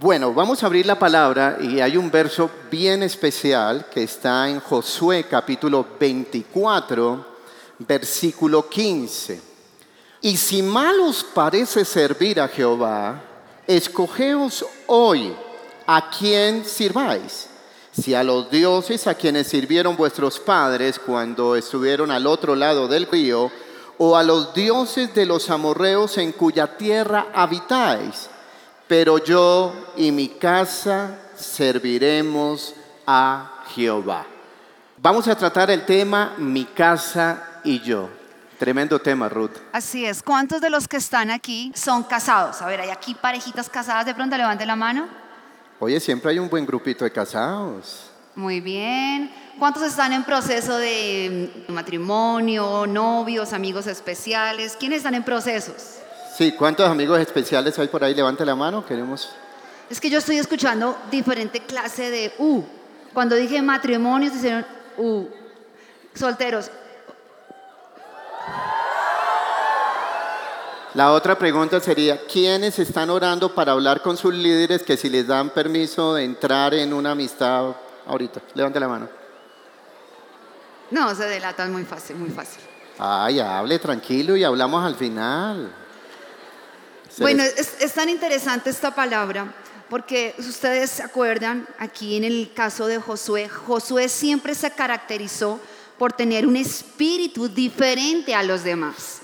Bueno, vamos a abrir la palabra y hay un verso bien especial que está en Josué capítulo 24, versículo 15. Y si mal os parece servir a Jehová, escogeos hoy a quién sirváis. Si a los dioses a quienes sirvieron vuestros padres cuando estuvieron al otro lado del río, o a los dioses de los amorreos en cuya tierra habitáis pero yo y mi casa serviremos a Jehová. Vamos a tratar el tema mi casa y yo. Tremendo tema, Ruth. Así es. ¿Cuántos de los que están aquí son casados? A ver, ¿hay aquí parejitas casadas? De pronto levante la mano. Oye, siempre hay un buen grupito de casados. Muy bien. ¿Cuántos están en proceso de matrimonio, novios, amigos especiales? ¿Quiénes están en procesos? Sí, ¿cuántos amigos especiales hay por ahí? Levante la mano, queremos. Es que yo estoy escuchando diferente clase de U. Cuando dije matrimonios, dijeron U. Solteros. La otra pregunta sería, ¿quiénes están orando para hablar con sus líderes que si les dan permiso de entrar en una amistad ahorita? Levante la mano. No, se delatan muy fácil, muy fácil. Ay, hable tranquilo y hablamos al final. Bueno, es, tan interesante esta palabra porque ustedes se acuerdan aquí en el caso de Josué, Josué siempre se caracterizó por tener un espíritu diferente a los demás.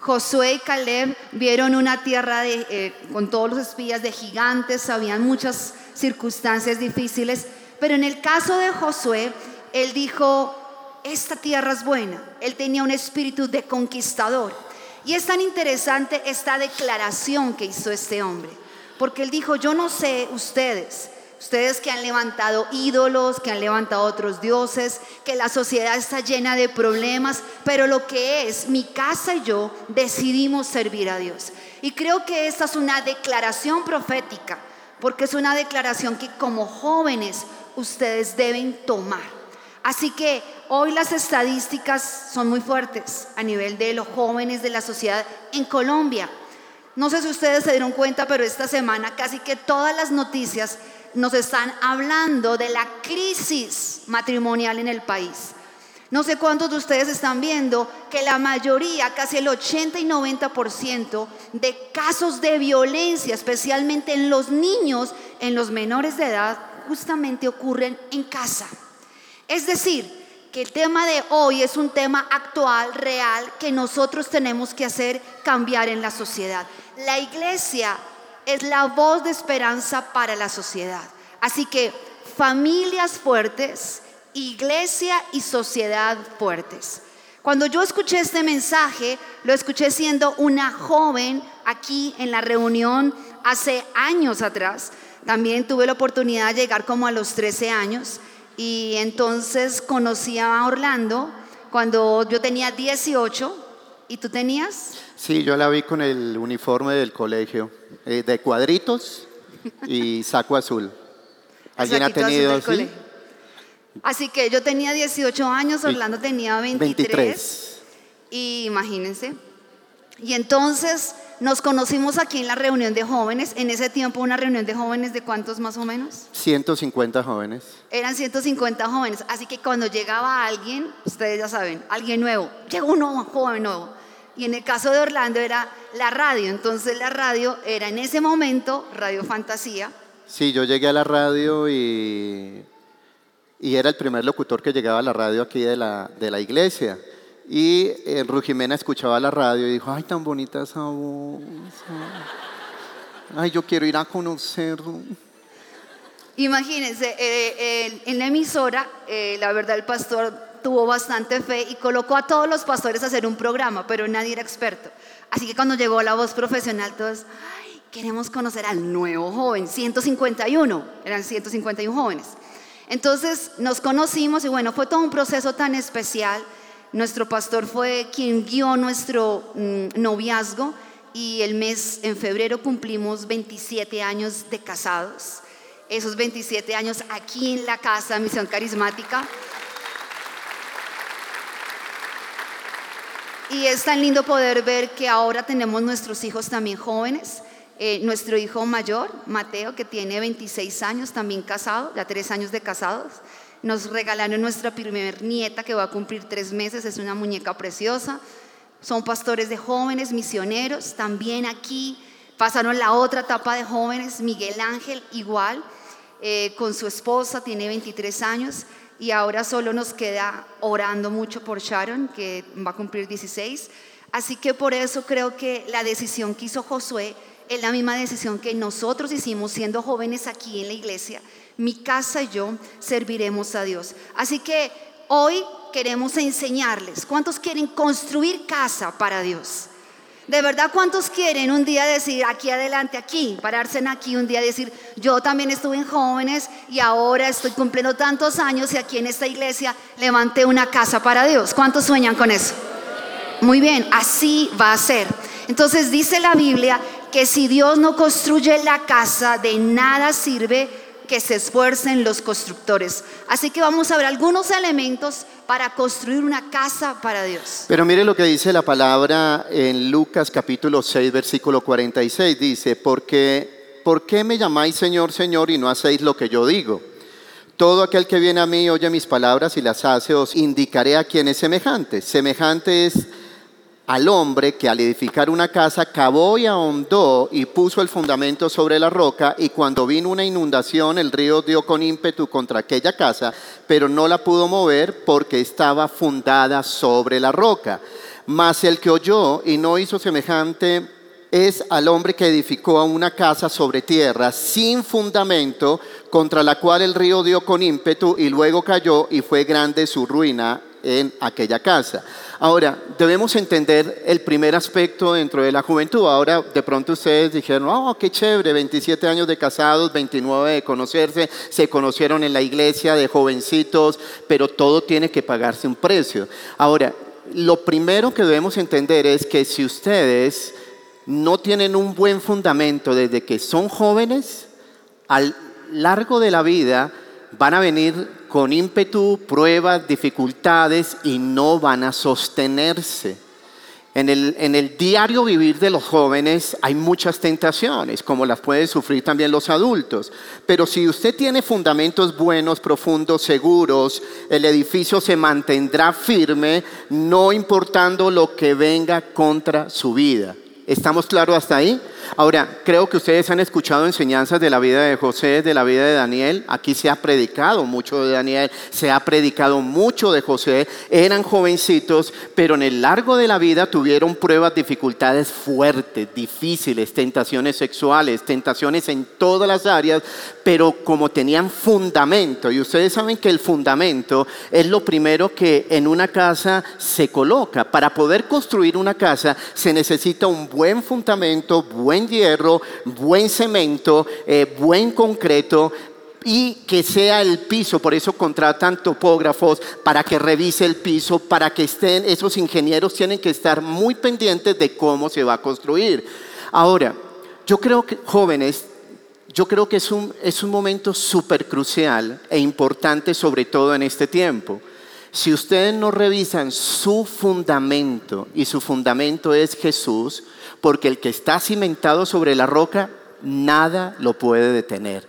Josué y Caleb vieron una tierra eh, con todos los espías de gigantes, habían muchas circunstancias difíciles, pero en el caso de Josué, él dijo, esta tierra es buena, él tenía un espíritu de conquistador. Y es tan interesante esta declaración que hizo este hombre, porque él dijo, yo no sé ustedes, ustedes que han levantado ídolos, que han levantado otros dioses, que la sociedad está llena de problemas, pero lo que es, mi casa y yo decidimos servir a Dios. Y creo que esta es una declaración profética, porque es una declaración que como jóvenes ustedes deben tomar. Así que hoy las estadísticas son muy fuertes a nivel de los jóvenes de la sociedad en Colombia. No sé si ustedes se dieron cuenta, pero esta semana casi que todas las noticias nos están hablando de la crisis matrimonial en el país. No sé cuántos de ustedes están viendo que la mayoría, casi el 80 y 90% de casos de violencia, especialmente en los niños, en los menores de edad, justamente ocurren en casa. Es decir, que el tema de hoy es un tema actual, real, que nosotros tenemos que hacer cambiar en la sociedad. La iglesia es la voz de esperanza para la sociedad. Así que familias fuertes, iglesia y sociedad fuertes. Cuando yo escuché este mensaje, lo escuché siendo una joven aquí en la reunión hace años atrás. También tuve la oportunidad de llegar como a los 13 años y entonces conocí a Orlando cuando yo tenía 18 y tú tenías. Sí, yo la vi con el uniforme del colegio, eh, de cuadritos y saco azul. ¿Alguien ha tenido así? Así que yo tenía 18 años, Orlando tenía 23. 23. Y imagínense. Y entonces nos conocimos aquí en la reunión de jóvenes. En ese tiempo, una reunión de jóvenes de cuántos más o menos? 150 jóvenes. Eran 150 jóvenes. Así que cuando llegaba alguien, ustedes ya saben, alguien nuevo, llegó un joven nuevo. Y en el caso de Orlando era la radio. Entonces la radio era en ese momento Radio Fantasía. Sí, yo llegué a la radio y, y era el primer locutor que llegaba a la radio aquí de la, de la iglesia. Y eh, Rujimena escuchaba la radio y dijo, ay, tan bonita esa voz. Ay, yo quiero ir a conocerlo. Imagínense, eh, eh, en la emisora, la verdad el pastor tuvo bastante fe y colocó a todos los pastores a hacer un programa, pero nadie era experto. Así que cuando llegó la voz profesional, todos, ay, queremos conocer al nuevo joven, 151, eran 151 jóvenes. Entonces nos conocimos y bueno, fue todo un proceso tan especial nuestro pastor fue quien guió nuestro mm, noviazgo y el mes, en febrero, cumplimos 27 años de casados. Esos 27 años aquí en la casa, Misión Carismática. Y es tan lindo poder ver que ahora tenemos nuestros hijos también jóvenes Eh, nuestro hijo mayor, Mateo, que tiene 26 años, también casado, ya tres años de casados. Nos regalaron nuestra primer nieta que va a cumplir tres meses, es una muñeca preciosa. Son pastores de jóvenes, misioneros, también aquí pasaron la otra etapa de jóvenes, Miguel Ángel igual, eh, con su esposa, tiene 23 años y ahora solo nos queda orando mucho por Sharon, que va a cumplir 16. Así que por eso creo que la decisión que hizo Josué es la misma decisión que nosotros hicimos siendo jóvenes aquí en la iglesia. Mi casa y yo serviremos a Dios. Así que hoy queremos enseñarles. ¿Cuántos quieren construir casa para Dios? De verdad, ¿cuántos quieren un día decir aquí adelante, aquí, pararse en aquí un día decir, yo también estuve en jóvenes y ahora estoy cumpliendo tantos años y aquí en esta iglesia levanté una casa para Dios? ¿Cuántos sueñan con eso? Muy bien, así va a ser. Entonces dice la Biblia que si Dios no construye la casa, de nada sirve que se esfuercen los constructores. Así que vamos a ver algunos elementos para construir una casa para Dios. Pero mire lo que dice la palabra en Lucas capítulo 6, versículo 46. Dice, porque, ¿por qué me llamáis Señor, Señor y no hacéis lo que yo digo? Todo aquel que viene a mí oye mis palabras y las hace, os indicaré a quién es semejante. Semejante es al hombre que al edificar una casa cavó y ahondó y puso el fundamento sobre la roca y cuando vino una inundación el río dio con ímpetu contra aquella casa, pero no la pudo mover porque estaba fundada sobre la roca. Mas el que oyó y no hizo semejante es al hombre que edificó una casa sobre tierra sin fundamento, contra la cual el río dio con ímpetu y luego cayó y fue grande su ruina en aquella casa. Ahora, debemos entender el primer aspecto dentro de la juventud. Ahora, de pronto ustedes dijeron, oh, qué chévere, 27 años de casados, 29 de conocerse, se conocieron en la iglesia de jovencitos, pero todo tiene que pagarse un precio. Ahora, lo primero que debemos entender es que si ustedes no tienen un buen fundamento desde que son jóvenes, al largo de la vida van a venir con ímpetu, pruebas, dificultades y no van a sostenerse. En el, en el, diario vivir de los jóvenes hay muchas tentaciones, como las pueden sufrir también los adultos. Pero si usted tiene fundamentos buenos, profundos, seguros, el edificio se mantendrá firme, no importando lo que venga contra su vida. ¿Estamos claros hasta ahí? Ahora, creo que ustedes han escuchado enseñanzas de la vida de José, de la vida de Daniel. Aquí se ha predicado mucho de Daniel, se ha predicado mucho de José. Eran jovencitos, pero en el largo de la vida tuvieron pruebas, dificultades fuertes, difíciles, tentaciones sexuales, tentaciones en todas las áreas, pero como tenían fundamento, y ustedes saben que el fundamento es lo primero que en una casa se coloca. Para poder construir una casa se necesita un buen fundamento, buen hierro, buen cemento, eh, buen concreto, y que sea el piso, por eso contratan topógrafos para que revise el piso, para que estén, esos ingenieros tienen que estar muy pendientes de cómo se va a construir. Ahora, yo creo que jóvenes, yo creo que es un, es un momento súper crucial e importante, sobre todo en este tiempo. Si ustedes no revisan su fundamento, y su fundamento es Jesús, porque el que está cimentado sobre la roca, nada lo puede detener.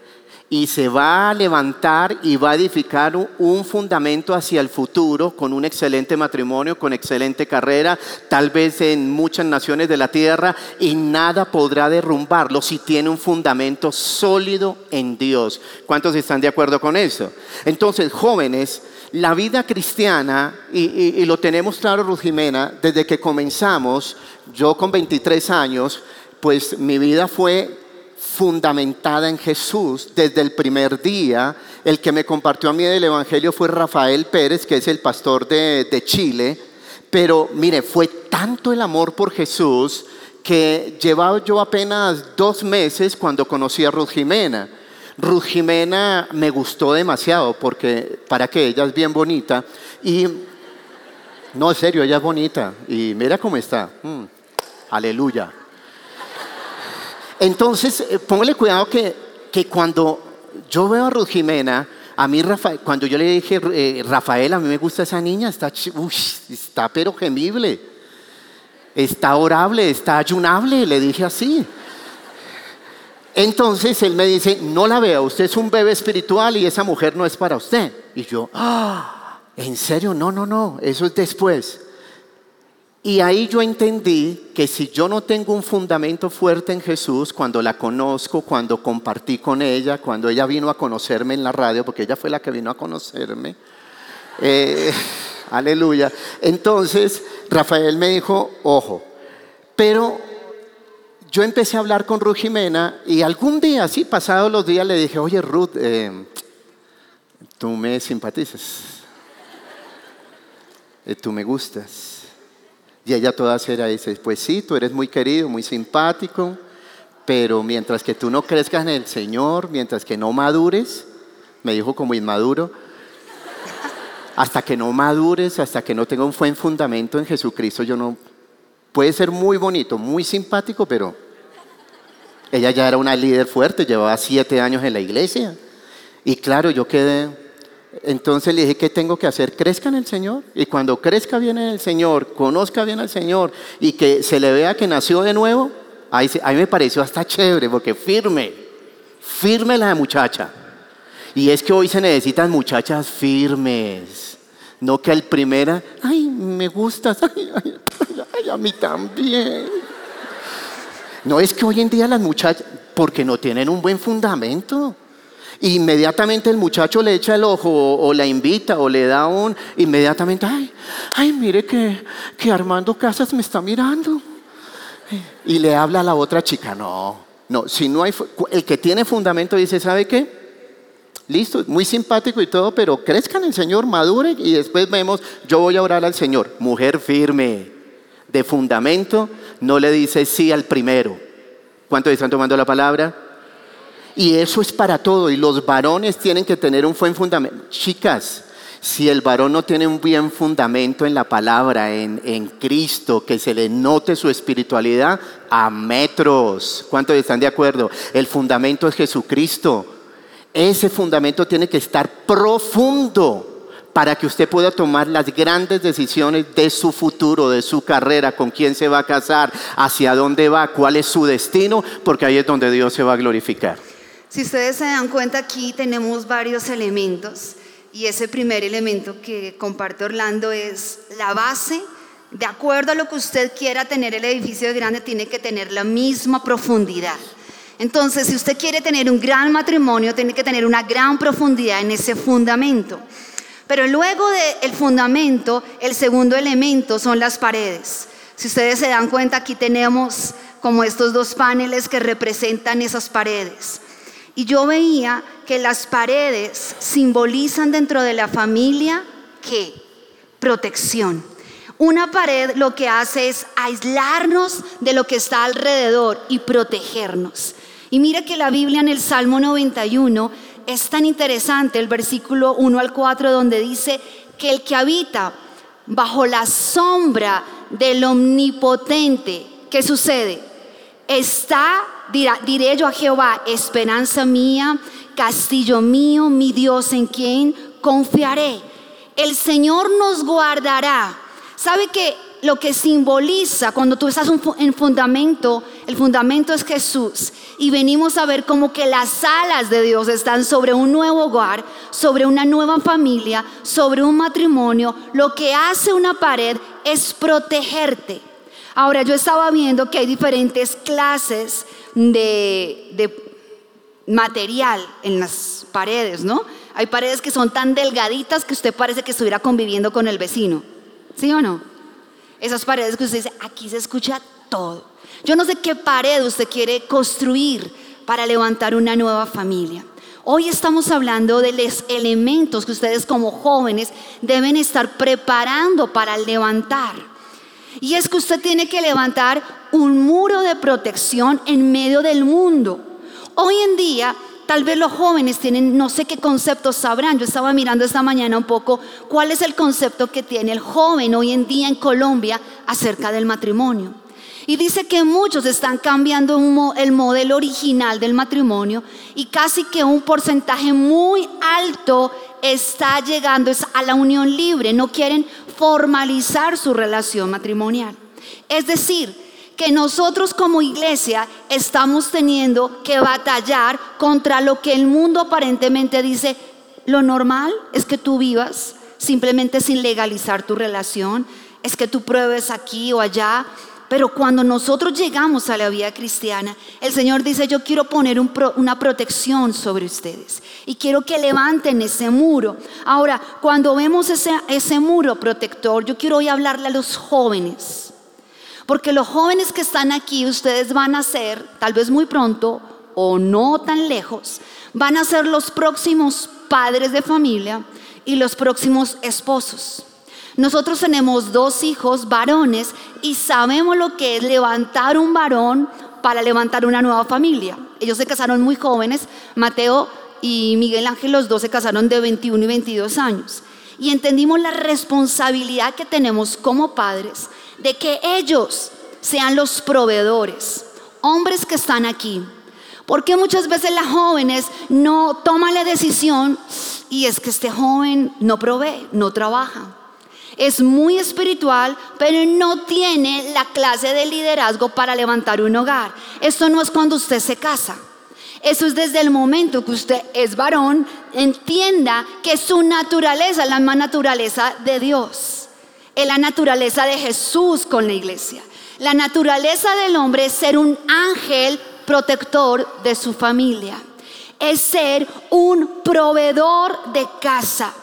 Y se va a levantar y va a edificar un fundamento hacia el futuro con un excelente matrimonio, con excelente carrera, tal vez en muchas naciones de la tierra, y nada podrá derrumbarlo si tiene un fundamento sólido en Dios. ¿Cuántos están de acuerdo con eso? Entonces, jóvenes, la vida cristiana, y, lo tenemos claro, Ruth Jimena, desde que comenzamos, yo con 23 años, pues mi vida fue fundamentada en Jesús desde el primer día. El que me compartió a mí el Evangelio fue Rafael Pérez, que es el pastor de, de Chile. Pero mire, fue tanto el amor por Jesús que llevaba yo apenas dos meses cuando conocí a Ruth Jimena. Ruth Jimena me gustó demasiado porque para que ella es bien bonita y no, en serio, ella es bonita y mira cómo está. Mm, aleluya. Entonces, eh, póngale cuidado que, que, cuando yo veo a Ruth Jimena, a mí Rafael, cuando yo le dije, eh, Rafael, a mí me gusta esa niña, está, está pero gemible, está orable, está ayunable, le dije así. Entonces él me dice, no la vea, usted es un bebé espiritual y esa mujer no es para usted. Y yo, ah, ¿en serio? No, no, no, eso es después. Y ahí yo entendí que si yo no tengo un fundamento fuerte en Jesús, cuando la conozco, cuando compartí con ella, cuando ella vino a conocerme en la radio, porque ella fue la que vino a conocerme, eh, aleluya. Entonces Rafael me dijo, ojo, pero yo empecé a hablar con Ruth Jimena y algún día, así pasados los días, le dije, oye Ruth, eh, tú me simpatizas, eh, tú me gustas. Y ella toda seria dice, pues sí, tú eres muy querido, muy simpático, pero mientras que tú no crezcas en el Señor, mientras que no madures, me dijo como inmaduro, hasta que no madures, hasta que no tenga un buen fundamento en Jesucristo, yo no, Puede ser muy bonito, muy simpático, pero ella ya era una líder fuerte, llevaba siete años en la iglesia. Y claro, yo quedé, entonces le dije, ¿qué tengo que hacer? Crezca en el Señor. Y cuando crezca bien en el Señor, conozca bien al Señor y que se le vea que nació de nuevo, ahí, ahí me pareció hasta chévere, porque firme, firme la muchacha. Y es que hoy se necesitan muchachas firmes. No que al primera, ay, me gustas, ay, ay, a mí también. No es que hoy en día las muchachas, porque no tienen un buen fundamento. Inmediatamente el muchacho le echa el ojo o, la invita o le da un, inmediatamente, ay, ay, mire que, que Armando Casas me está mirando. Y le habla a la otra chica, no, no, si no hay, el que tiene fundamento dice, ¿sabe qué? Listo, muy simpático y todo, pero crezcan en el Señor, madure y después vemos, yo voy a orar al Señor. Mujer firme, de fundamento, no le dice sí al primero. ¿Cuántos están tomando la palabra? Y eso es para todo. Y los varones tienen que tener un buen fundamento. Chicas, si el varón no tiene un bien fundamento en la palabra, en, en, Cristo, que se le note su espiritualidad a metros. ¿Cuántos están de acuerdo? El fundamento es Jesucristo. Ese fundamento tiene que estar profundo para que usted pueda tomar las grandes decisiones de su futuro, de su carrera, con quién se va a casar, hacia dónde va, cuál es su destino, porque ahí es donde Dios se va a glorificar. Si ustedes se dan cuenta aquí tenemos varios elementos y ese primer elemento que comparte Orlando es la base. De acuerdo a lo que usted quiera tener el edificio grande, tiene que tener la misma profundidad. Entonces, si usted quiere tener un gran matrimonio, tiene que tener una gran profundidad en ese fundamento. Pero luego del fundamento, el segundo elemento son las paredes. Si ustedes se dan cuenta, aquí tenemos como estos dos paneles que representan esas paredes. Y yo veía que las paredes simbolizan dentro de la familia qué? Protección. Una pared lo que hace es aislarnos de lo que está alrededor y protegernos. Y mira que la Biblia en el Salmo 91 es tan interesante, el versículo 1 al 4, donde dice que el que habita bajo la sombra del omnipotente, ¿qué sucede? Está, diré yo a Jehová, esperanza mía, castillo mío, mi Dios en quien confiaré. El Señor nos guardará. ¿Sabe que lo que simboliza cuando tú estás en fundamento, el fundamento es Jesús. Y venimos a ver como que las alas de Dios están sobre un nuevo hogar, sobre una nueva familia, sobre un matrimonio. Lo que hace una pared es protegerte. Ahora yo estaba viendo que hay diferentes clases de, de material en las paredes, ¿no? Hay paredes que son tan delgaditas que usted parece que estuviera conviviendo con el vecino. ¿Sí o no? Esas paredes que usted dice, aquí se escucha todo. Yo no sé qué pared usted quiere construir para levantar una nueva familia. Hoy estamos hablando de los elementos que ustedes como jóvenes deben estar preparando para levantar. Y es que usted tiene que levantar un muro de protección en medio del mundo. Hoy en día Tal vez los jóvenes tienen, no sé qué conceptos sabrán. Yo estaba mirando esta mañana un poco cuál es el concepto que tiene el joven hoy en día en Colombia acerca del matrimonio. Y dice que muchos están cambiando el modelo original del matrimonio y casi que un porcentaje muy alto está llegando a la unión libre. No quieren formalizar su relación matrimonial. Es decir, que nosotros como iglesia estamos teniendo que batallar contra lo que el mundo aparentemente dice, lo normal es que tú vivas simplemente sin legalizar tu relación, es que tú pruebes aquí o allá, pero cuando nosotros llegamos a la vida cristiana, el Señor dice, yo quiero poner una protección sobre ustedes y quiero que levanten ese muro. Ahora, cuando vemos ese, ese muro protector, yo quiero hoy hablarle a los jóvenes, porque los jóvenes que están aquí, ustedes van a ser, tal vez muy pronto o no tan lejos, van a ser los próximos padres de familia y los próximos esposos. Nosotros tenemos dos hijos varones y sabemos lo que es levantar un varón para levantar una nueva familia. Ellos se casaron muy jóvenes, Mateo y Miguel Ángel, los dos se casaron de 21 y 22 años. Y entendimos la responsabilidad que tenemos como padres de que ellos sean los proveedores, hombres que están aquí. Porque muchas veces las jóvenes no toman la decisión y es que este joven no provee, no trabaja es muy espiritual, pero no tiene la clase de liderazgo para levantar un hogar. Esto no es cuando usted se casa. Eso es desde el momento que usted es varón, entienda que su naturaleza es la naturaleza de Dios. Es la naturaleza de Jesús con la iglesia. La naturaleza del hombre es ser un ángel protector de su familia. Es ser un proveedor de casa.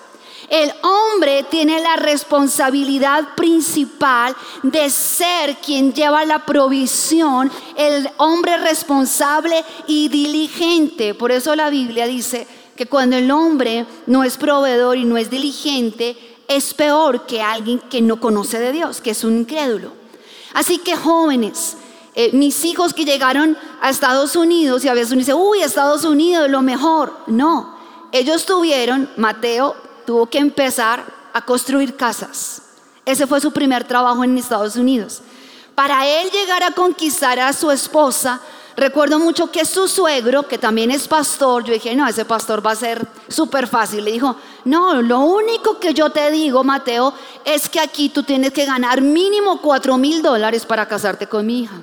El hombre tiene la responsabilidad principal de ser quien lleva la provisión, el hombre responsable y diligente. Por eso la Biblia dice que cuando el hombre no es proveedor y no es diligente, es peor que alguien que no conoce de Dios, que es un incrédulo. Así que jóvenes, eh, mis hijos que llegaron a Estados Unidos y a veces uno dice, uy, Estados Unidos lo mejor. No, ellos tuvieron, Mateo tuvo que empezar a construir casas. Ese fue su primer trabajo en Estados Unidos. Para él llegar a conquistar a su esposa, recuerdo mucho que su suegro, que también es pastor, yo dije, no, ese pastor va a ser súper fácil. Le dijo, no, lo único que yo te digo, Mateo, es que aquí tú tienes que ganar mínimo cuatro mil dólares para casarte con mi hija.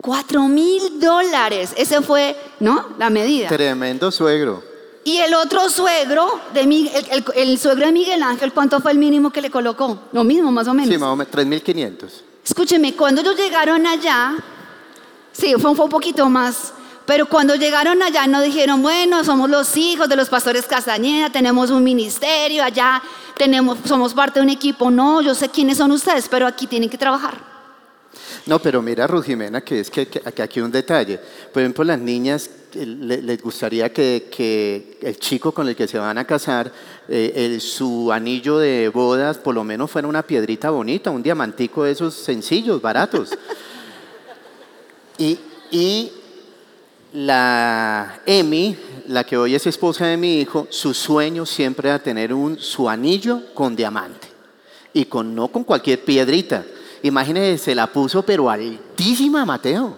Cuatro mil dólares, ese fue, ¿no? La medida. Tremendo suegro. Y el otro suegro, de el, suegro de Miguel Ángel, ¿cuánto fue el mínimo que le colocó? Lo mismo, más o menos. Sí, más o menos, 3.500. Escúcheme, cuando ellos llegaron allá, sí, fue, un poquito más, pero cuando llegaron allá no dijeron, bueno, somos los hijos de los pastores Castañeda, tenemos un ministerio, allá tenemos, somos parte de un equipo. No, yo sé quiénes son ustedes, pero aquí tienen que trabajar. No, pero mira, Ruth Jimena, que es que, aquí hay un detalle. Por ejemplo, las niñas les gustaría que, el chico con el que se van a casar, eh, su anillo de bodas por lo menos fuera una piedrita bonita, un diamantico de esos sencillos, baratos. y, la Emi, la que hoy es esposa de mi hijo, su sueño siempre era tener un, su anillo con diamante. Y con, no con cualquier piedrita. Imagínense, se la puso pero altísima Mateo.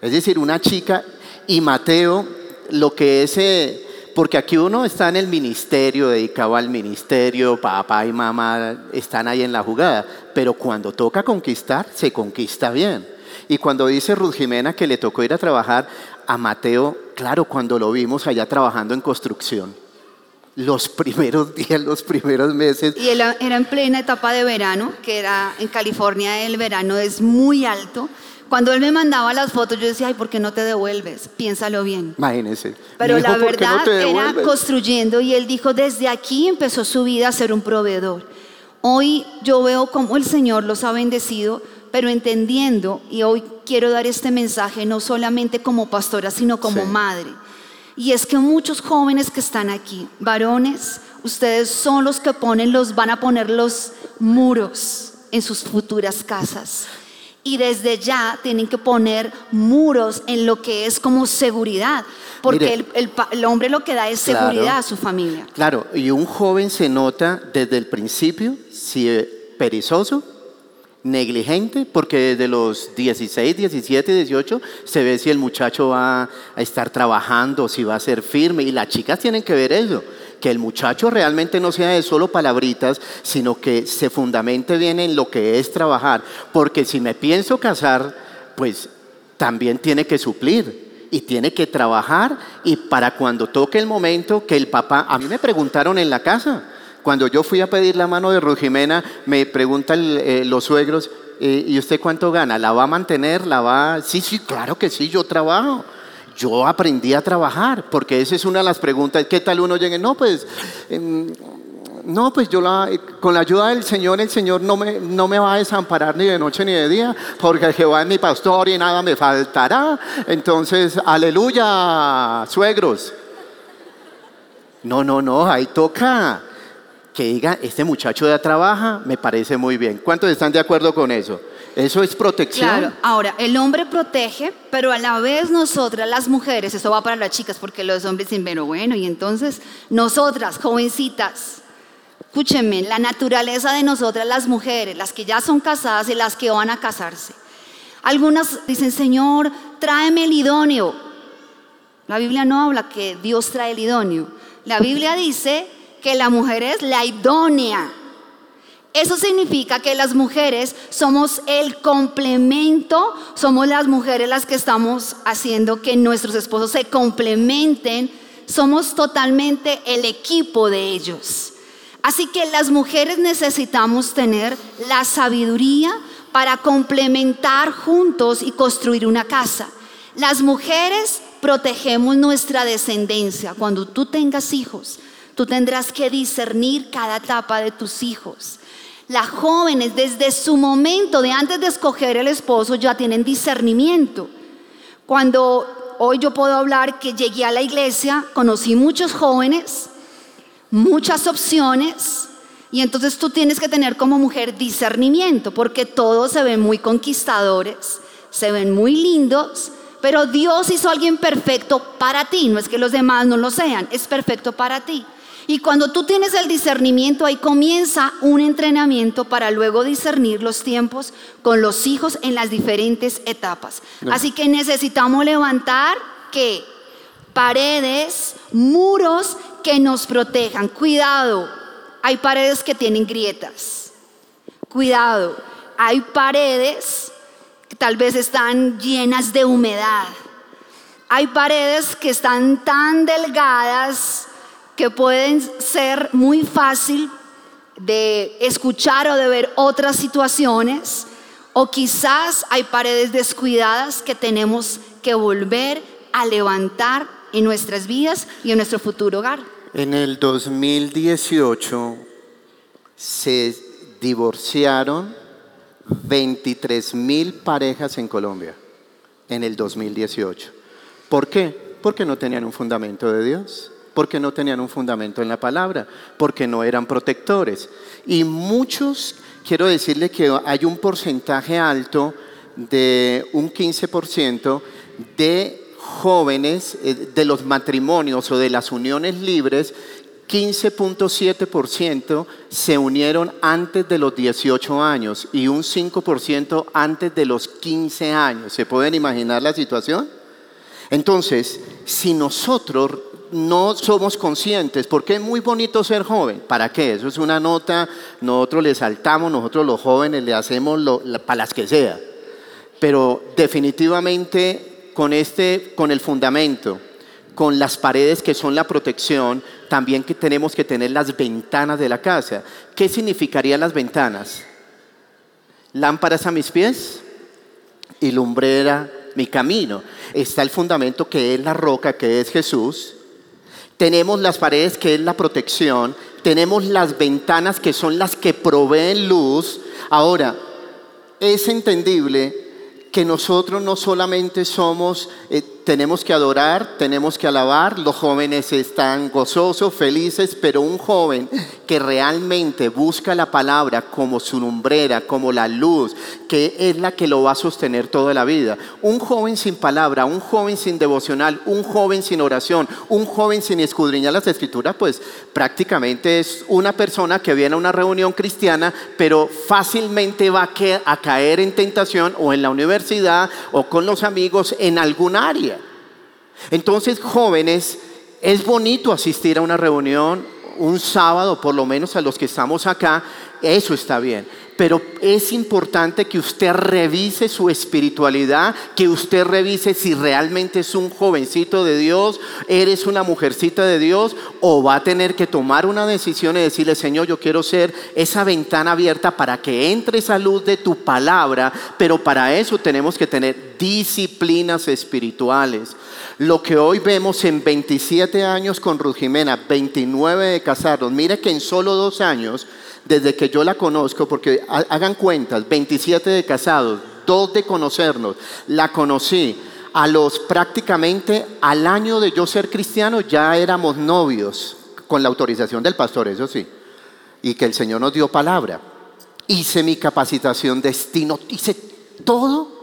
Es decir, una chica y Mateo, lo que es, eh, porque aquí uno está en el ministerio, dedicado al ministerio, papá y mamá están ahí en la jugada, pero cuando toca conquistar, se conquista bien. Y cuando dice Ruth Jimena que le tocó ir a trabajar a Mateo, claro, cuando lo vimos allá trabajando en construcción, los primeros días, los primeros meses. Y él era en plena etapa de verano, que era en California el verano es muy alto. Cuando él me mandaba las fotos, yo decía, ay, ¿por qué no te devuelves? Piénsalo bien. Imagínese. Pero la verdad era construyendo y él dijo, desde aquí empezó su vida a ser un proveedor. Hoy yo veo cómo el Señor los ha bendecido, pero entendiendo, y hoy quiero dar este mensaje no solamente como pastora, sino como madre. Y es que muchos jóvenes que están aquí, varones, ustedes son los que ponen los, van a poner los muros en sus futuras casas y desde ya tienen que poner muros en lo que es como seguridad, porque el, hombre lo que da es seguridad a su familia. Claro, y un joven se nota desde el principio si es perezoso, negligente, porque desde los 16, 17, 18 se ve si el muchacho va a estar trabajando, si va a ser firme, y las chicas tienen que ver eso. que el muchacho realmente no sea de solo palabritas, sino que se fundamente bien en lo que es trabajar. Porque si me pienso casar, pues también tiene que suplir y tiene que trabajar y para cuando toque el momento que el papá, a mí me preguntaron en la casa, cuando yo fui a pedir la mano de Rujimena, me preguntan eh, los suegros, eh, ¿y usted cuánto gana? ¿La va a mantener? ¿La va? Sí, sí, claro que sí, yo trabajo. Yo aprendí a trabajar, porque esa es una de las preguntas. ¿Qué tal uno llegue? No, pues, em, no, pues yo la, con la ayuda del Señor, el Señor no me, no me va a desamparar ni de noche ni de día, porque Jehová es mi pastor y nada me faltará. Entonces, aleluya, suegros. No, no, no, ahí toca que diga, este muchacho ya trabaja, me parece muy bien. ¿Cuántos están de acuerdo con eso? Eso es protección. Ahora, el hombre protege, pero a la vez nosotras, las mujeres, eso va para las chicas, porque los hombres dicen, pero bueno, y entonces nosotras, jovencitas, escúchenme, la naturaleza de nosotras, las mujeres, las que ya son casadas y las que van a casarse. Algunas dicen, Señor, tráeme el idóneo. La Biblia no habla que Dios trae el idóneo. La Biblia dice que la mujer es la idónea. Eso significa que las mujeres somos el complemento, somos las mujeres las que estamos haciendo que nuestros esposos se complementen, somos totalmente el equipo de ellos. Así que las mujeres necesitamos tener la sabiduría para complementar juntos y construir una casa. Las mujeres protegemos nuestra descendencia. Cuando tú tengas hijos, Tú tendrás que discernir cada etapa de tus hijos. Las jóvenes desde su momento de antes de escoger el esposo ya tienen discernimiento. Cuando hoy yo puedo hablar que llegué a la iglesia, conocí muchos jóvenes, muchas opciones, y entonces tú tienes que tener como mujer discernimiento, porque todos se ven muy conquistadores, se ven muy lindos, pero Dios hizo a alguien perfecto para ti, no es que los demás no lo sean, es perfecto para ti. Y cuando tú tienes el discernimiento, ahí comienza un entrenamiento para luego discernir los tiempos con los hijos en las diferentes etapas. Así que necesitamos levantar que paredes, muros que nos protejan. Cuidado, hay paredes que tienen grietas. Cuidado, hay paredes que tal vez están llenas de humedad. Hay paredes que están tan delgadas que pueden ser muy fácil de escuchar o de ver otras situaciones, o quizás hay paredes descuidadas que tenemos que volver a levantar en nuestras vidas y en nuestro futuro hogar. En el 2018 se divorciaron 23 mil parejas en Colombia, en el 2018. ¿Por qué? Porque no tenían un fundamento de Dios porque no tenían un fundamento en la palabra, porque no eran protectores. Y muchos, quiero decirle que hay un porcentaje alto de un 15% de jóvenes eh, de los matrimonios o de las uniones libres 15.7% se unieron antes de los 18 años y un 5% antes de los 15 años. ¿Se pueden imaginar la situación? Entonces, si nosotros no somos conscientes, porque es muy bonito ser joven. ¿Para qué? Eso es una nota, nosotros le saltamos, nosotros los jóvenes le hacemos para las que sea. Pero definitivamente con este, con el fundamento, con las paredes que son la protección, también que tenemos que tener las ventanas de la casa. ¿Qué significarían las ventanas? Lámparas a mis pies y lumbrera mi camino. Está el fundamento que es la roca, que es Jesús tenemos las paredes que es la protección, tenemos las ventanas que son las que proveen luz. Ahora, es entendible que nosotros no solamente somos eh, tenemos que adorar, tenemos que alabar, los jóvenes están gozosos, felices, pero un joven que realmente busca la palabra como su lumbrera, como la luz, que es la que lo va a sostener toda la vida. Un joven sin palabra, un joven sin devocional, un joven sin oración, un joven sin escudriñar las escrituras, pues prácticamente es una persona que viene a una reunión cristiana, pero fácilmente va a caer en tentación o en la universidad o con los amigos en algún área. Entonces, jóvenes, es bonito asistir a una reunión un sábado, por lo menos a los que estamos acá, eso está bien pero es importante que usted revise su espiritualidad, que usted revise si realmente es un jovencito de Dios, eres una mujercita de Dios, o va a tener que tomar una decisión y decirle, Señor, yo quiero ser esa ventana abierta para que entre esa luz de tu palabra, pero para eso tenemos que tener disciplinas espirituales. Lo que hoy vemos en 27 años con Ruth Jimena, 29 de casados, mire que en solo dos años, desde que yo la conozco, porque hagan cuentas, 27 de casados, dos de conocernos, la conocí. A los prácticamente al año de yo ser cristiano ya éramos novios, con la autorización del pastor, eso sí, y que el Señor nos dio palabra. Hice mi capacitación destino, hice todo.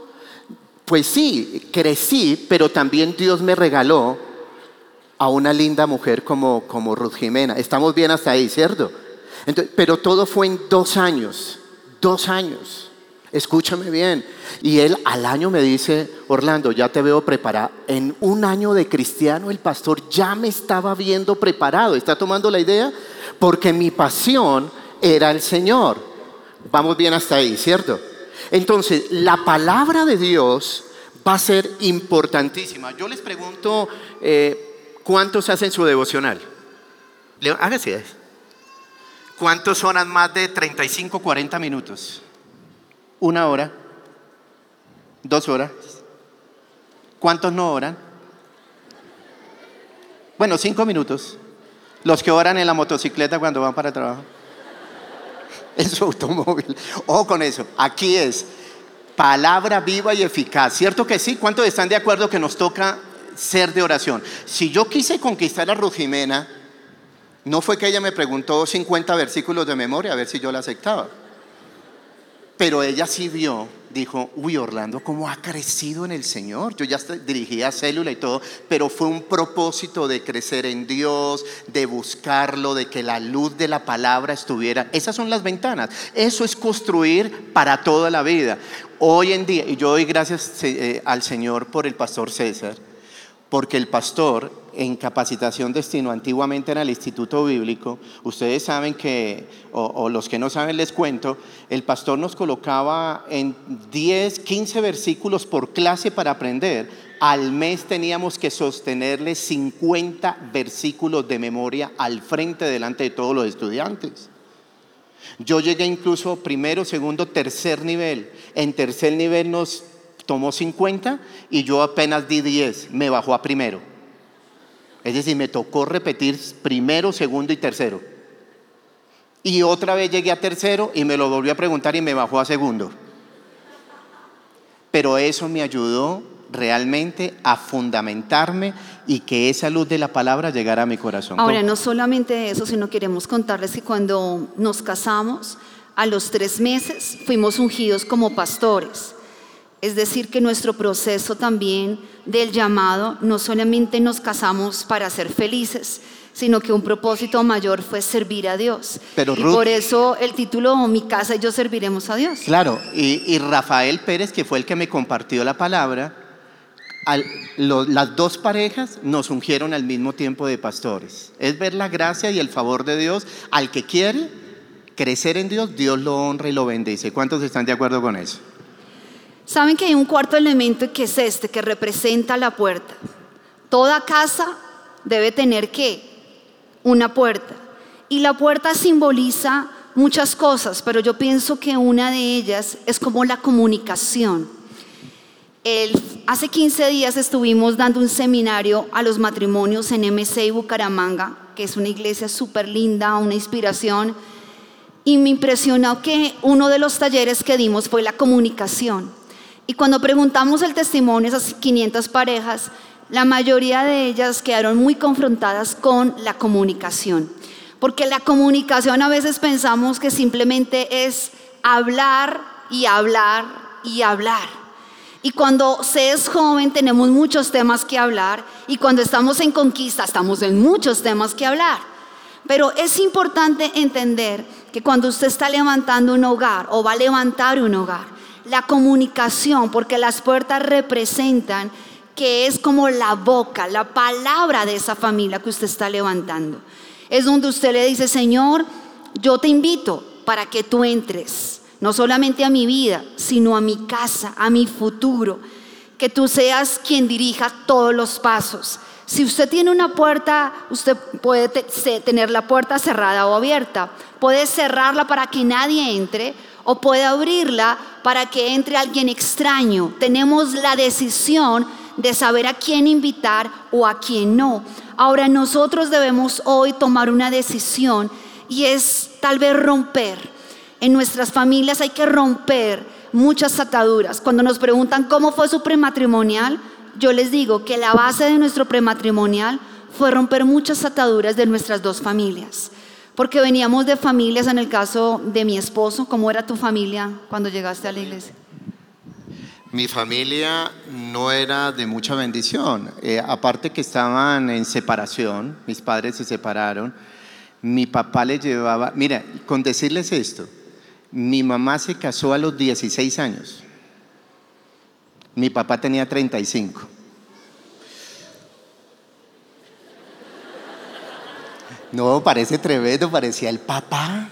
Pues sí, crecí, pero también Dios me regaló a una linda mujer como, como Ruth Jimena. Estamos bien hasta ahí, ¿cierto? pero todo fue en dos años, dos años. Escúchame bien. Y él al año me dice, Orlando, ya te veo preparado. En un año de cristiano el pastor ya me estaba viendo preparado. ¿Está tomando la idea? Porque mi pasión era el Señor. Vamos bien hasta ahí, ¿cierto? Entonces, la palabra de Dios va a ser importantísima. Yo les pregunto, eh, ¿cuántos hacen su devocional? Hágase. ¿Cuántos son más de 35, 40 minutos? ¿Una hora? ¿Dos horas? ¿Cuántos no oran? Bueno, cinco minutos. Los que oran en la motocicleta cuando van para el trabajo. En su automóvil. Ojo con eso. Aquí es palabra viva y eficaz. ¿Cierto que sí? ¿Cuántos están de acuerdo que nos toca ser de oración? Si yo quise conquistar a Rujimena, no fue que ella me preguntó 50 versículos de memoria a ver si yo la aceptaba. Pero ella sí vio, dijo, uy, Orlando, ¿cómo ha crecido en el Señor? Yo ya dirigía célula y todo, pero fue un propósito de crecer en Dios, de buscarlo, de que la luz de la palabra estuviera. Esas son las ventanas. Eso es construir para toda la vida. Hoy en día, y yo doy gracias eh, al Señor por el pastor César, porque el pastor en capacitación destino antiguamente en el Instituto Bíblico, ustedes saben que, o, los que no saben les cuento, el pastor nos colocaba en 10, 15 versículos por clase para aprender. Al mes teníamos que sostenerle 50 versículos de memoria al frente delante de todos los estudiantes. Yo llegué incluso primero, segundo, tercer nivel. En tercer nivel nos tomó 50 y yo apenas di 10, me bajó a primero. Es decir, me tocó repetir primero, segundo y tercero. Y otra vez llegué a tercero y me lo volvió a preguntar y me bajó a segundo. Pero eso me ayudó realmente a fundamentarme y que esa luz de la palabra llegara a mi corazón. Ahora, no solamente eso, sino queremos contarles que cuando nos casamos, a los tres meses fuimos ungidos como pastores. Es decir, que nuestro proceso también del llamado no solamente nos casamos para ser felices, sino que un propósito mayor fue servir a Dios. y por eso el título Mi casa y yo serviremos a Dios. Claro, y, Rafael Pérez, que fue el que me compartió la palabra, las dos parejas nos ungieron al mismo tiempo de pastores. Es ver la gracia y el favor de Dios al que quiere crecer en Dios, Dios lo honra y lo bendice. ¿Cuántos están de acuerdo con eso? Saben que hay un cuarto elemento que es este, que representa la puerta. Toda casa debe tener qué? Una puerta. Y la puerta simboliza muchas cosas, pero yo pienso que una de ellas es como la comunicación. hace 15 días estuvimos dando un seminario a los matrimonios en MC Bucaramanga, que es una iglesia súper linda, una inspiración, y me impresionó que uno de los talleres que dimos fue la comunicación. Y cuando preguntamos el testimonio a esas 500 parejas, la mayoría de ellas quedaron muy confrontadas con la comunicación. Porque la comunicación a veces pensamos que simplemente es hablar y hablar y hablar. Y cuando se es joven tenemos muchos temas que hablar y cuando estamos en conquista estamos en muchos temas que hablar. Pero es importante entender que cuando usted está levantando un hogar o va a levantar un hogar, la comunicación, porque las puertas representan que es como la boca, la palabra de esa familia que usted está levantando. Es donde usted le dice, Señor, yo te invito para que tú entres, no solamente a mi vida, sino a mi casa, a mi futuro, que tú seas quien dirija todos los pasos. Si usted tiene una puerta, usted puede tener la puerta cerrada o abierta. Puede cerrarla para que nadie entre o puede abrirla para que entre alguien extraño. Tenemos la decisión de saber a quién invitar o a quién no. Ahora nosotros debemos hoy tomar una decisión y es tal vez romper. En nuestras familias hay que romper muchas ataduras. Cuando nos preguntan cómo fue su prematrimonial, yo les digo que la base de nuestro prematrimonial fue romper muchas ataduras de nuestras dos familias. Porque veníamos de familias, en el caso de mi esposo, ¿cómo era tu familia cuando llegaste a la iglesia? Mi familia no era de mucha bendición. Eh, aparte que estaban en separación, mis padres se separaron, mi papá le llevaba, mira, con decirles esto, mi mamá se casó a los 16 años, mi papá tenía 35. No, parece tremendo, parecía el papá.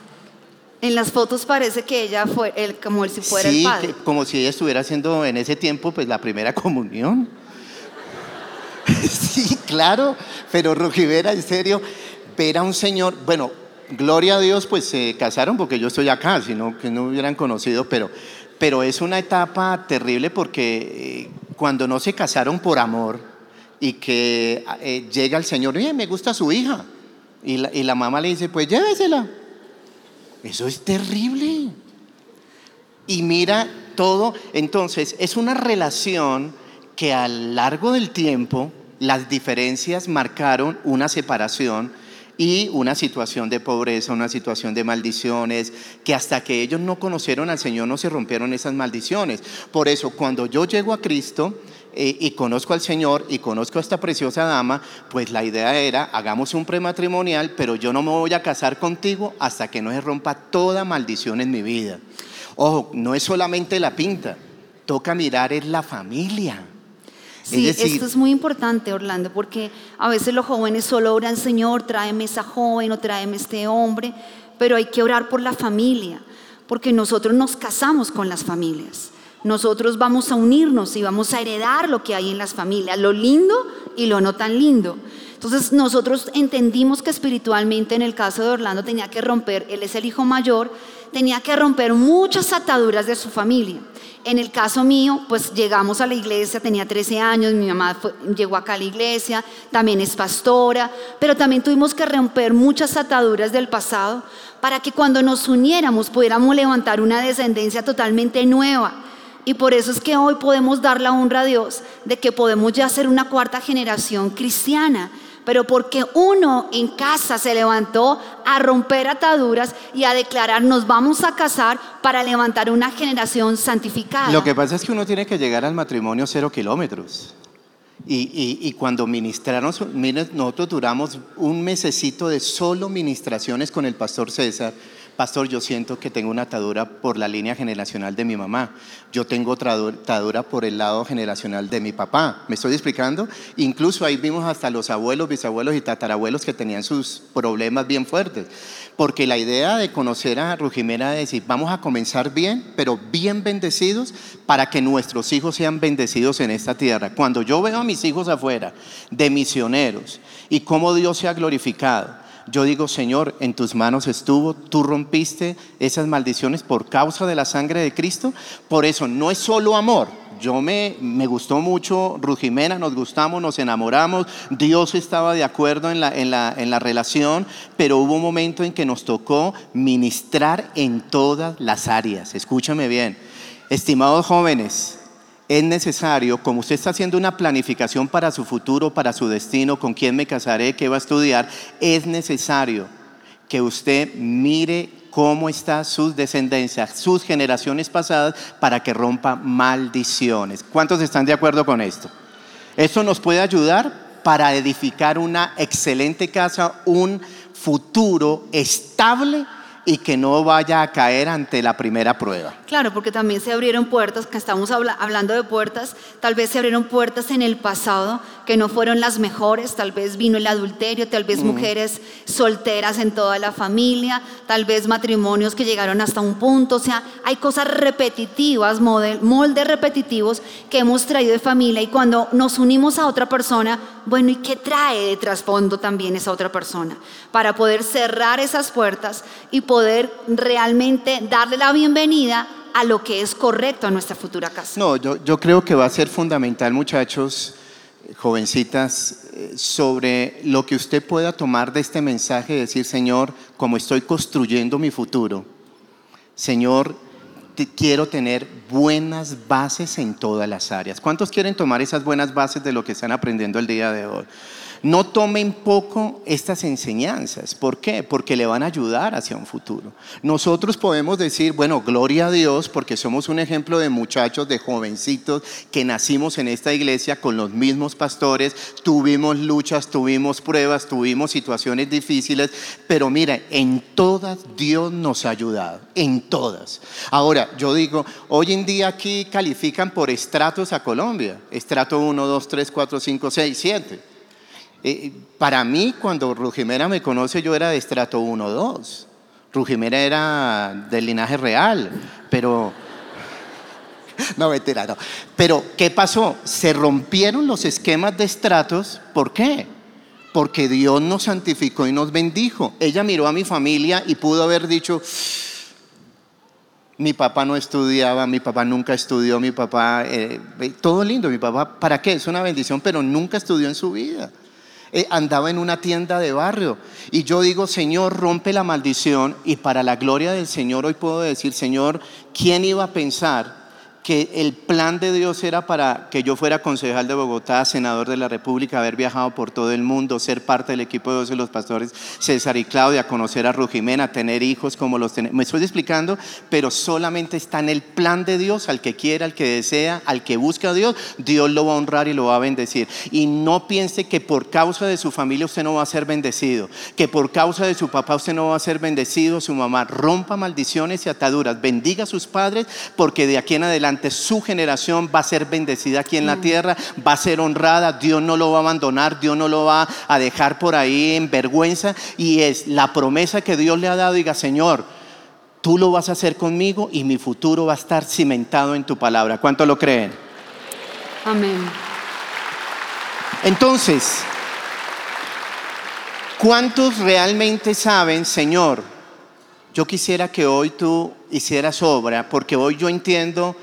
En las fotos parece que ella fue el, como si fuera el padre. Sí, como si ella estuviera haciendo en ese tiempo pues la primera comunión. sí, claro, pero Rojivera, en serio, ver a un señor, bueno, gloria a Dios, pues se casaron porque yo estoy acá, sino que no hubieran conocido, pero, pero es una etapa terrible porque eh, cuando no se casaron por amor y que eh, llega el Señor, oye, me gusta su hija, y la, y la mamá le dice, pues llévesela. Eso es terrible. Y mira todo, entonces es una relación que a lo largo del tiempo las diferencias marcaron una separación y una situación de pobreza, una situación de maldiciones, que hasta que ellos no conocieron al Señor no se rompieron esas maldiciones. Por eso cuando yo llego a Cristo, eh, y conozco al Señor y conozco a esta preciosa dama, pues la idea era, hagamos un prematrimonial, pero yo no me voy a casar contigo hasta que no se rompa toda maldición en mi vida. Ojo, no es solamente la pinta, toca mirar es la familia. Sí, esto es muy importante, Orlando, porque a veces los jóvenes solo oran, Señor, tráeme esa joven o tráeme este hombre, pero hay que orar por la familia, porque nosotros nos casamos con las familias nosotros vamos a unirnos y vamos a heredar lo que hay en las familias, lo lindo y lo no tan lindo. Entonces nosotros entendimos que espiritualmente en el caso de Orlando tenía que romper, él es el hijo mayor, tenía que romper muchas ataduras de su familia. En el caso mío, pues llegamos a la iglesia, tenía 13 años, mi mamá llegó acá a la iglesia, también es pastora, pero también tuvimos que romper muchas ataduras del pasado para que cuando nos uniéramos pudiéramos levantar una descendencia totalmente nueva y por eso es que hoy podemos dar la honra a Dios de que podemos ya ser una cuarta generación cristiana, pero porque uno en casa se levantó a romper ataduras y a declarar nos vamos a casar para levantar una generación santificada. Lo que pasa es que uno tiene que llegar al matrimonio cero kilómetros. Y, y, cuando ministraron, nosotros duramos un mesecito de solo ministraciones con el pastor César pastor, yo siento que tengo una atadura por la línea generacional de mi mamá, yo tengo otra atadura por el lado generacional de mi papá, ¿me estoy explicando? Incluso ahí vimos hasta los abuelos, bisabuelos y tatarabuelos que tenían sus problemas bien fuertes, porque la idea de conocer a Rujimera es decir, vamos a comenzar bien, pero bien bendecidos para que nuestros hijos sean bendecidos en esta tierra. Cuando yo veo a mis hijos afuera de misioneros y cómo Dios se ha glorificado, yo digo, Señor, en tus manos estuvo, tú rompiste esas maldiciones por causa de la sangre de Cristo. Por eso no es solo amor. Yo me, me gustó mucho Ruth nos gustamos, nos enamoramos, Dios estaba de acuerdo en la, en, la, en la relación, pero hubo un momento en que nos tocó ministrar en todas las áreas. Escúchame bien, estimados jóvenes, es necesario, como usted está haciendo una planificación para su futuro, para su destino, con quién me casaré, qué va a estudiar, es necesario que usted mire cómo está sus descendencias, sus generaciones pasadas, para que rompa maldiciones. ¿Cuántos están de acuerdo con esto? Esto nos puede ayudar para edificar una excelente casa, un futuro estable y que no vaya a caer ante la primera prueba. Claro, porque también se abrieron puertas, que estamos hablando de puertas, tal vez se abrieron puertas en el pasado que no fueron las mejores, tal vez vino el adulterio, tal vez mujeres solteras en toda la familia, tal vez matrimonios que llegaron hasta un punto, o sea, hay cosas repetitivas, moldes repetitivos que hemos traído de familia y cuando nos unimos a otra persona, bueno, ¿y qué trae de trasfondo también esa otra persona? Para poder cerrar esas puertas y poder realmente darle la bienvenida a lo que es correcto a nuestra futura casa. No, yo, creo que va a ser fundamental, muchachos, jovencitas, eh, sobre lo que usted pueda tomar de este mensaje y decir, Señor, como estoy construyendo mi futuro, Señor, quiero tener buenas bases en todas las áreas. ¿Cuántos quieren tomar esas buenas bases de lo que están aprendiendo el día de hoy? No tomen poco estas enseñanzas. ¿Por qué? Porque le van a ayudar hacia un futuro. Nosotros podemos decir, bueno, gloria a Dios, porque somos un ejemplo de muchachos, de jovencitos que nacimos en esta iglesia con los mismos pastores, tuvimos luchas, tuvimos pruebas, tuvimos situaciones difíciles, pero mira, en todas Dios nos ha ayudado, en todas. Ahora, yo digo, hoy en día aquí califican por estratos a Colombia, estrato 1, 2, 3, 4, 5, 6, 7. Eh, para mí, cuando Rujimera me conoce, yo era de estrato 1, 2. Rujimera era del linaje real, pero... No, mentira, no. Pero, ¿qué pasó? Se rompieron los esquemas de estratos. ¿Por qué? Porque Dios nos santificó y nos bendijo. Ella miró a mi familia y pudo haber dicho, mi papá no estudiaba, mi papá nunca estudió, mi papá, eh, todo lindo, mi papá, ¿para qué? Es una bendición, pero nunca estudió en su vida. Eh, andaba en una tienda de barrio. Y yo digo, Señor, rompe la maldición. Y para la gloria del Señor hoy puedo decir, Señor, ¿quién iba a pensar que el plan de Dios era para que yo fuera concejal de Bogotá, senador de la República, haber viajado por todo el mundo, ser parte del equipo de 12 los pastores, César y Claudia, conocer a Rujimena, tener hijos como los tenemos. Me estoy explicando, pero solamente está en el plan de Dios, al que quiera, al que desea, al que busca a Dios, Dios lo va a honrar y lo va a bendecir. Y no piense que por causa de su familia usted no va a ser bendecido, que por causa de su papá usted no va a ser bendecido, su mamá. Rompa maldiciones y ataduras, bendiga a sus padres, porque de aquí en adelante su generación va a ser bendecida aquí en la tierra, va a ser honrada, Dios no lo va a abandonar, Dios no lo va a dejar por ahí en vergüenza y es la promesa que Dios le ha dado, diga Señor, tú lo vas a hacer conmigo y mi futuro va a estar cimentado en tu palabra. ¿Cuánto lo creen? Amén. Entonces, ¿cuántos realmente saben, Señor? Yo quisiera que hoy tú hicieras obra, porque hoy yo entiendo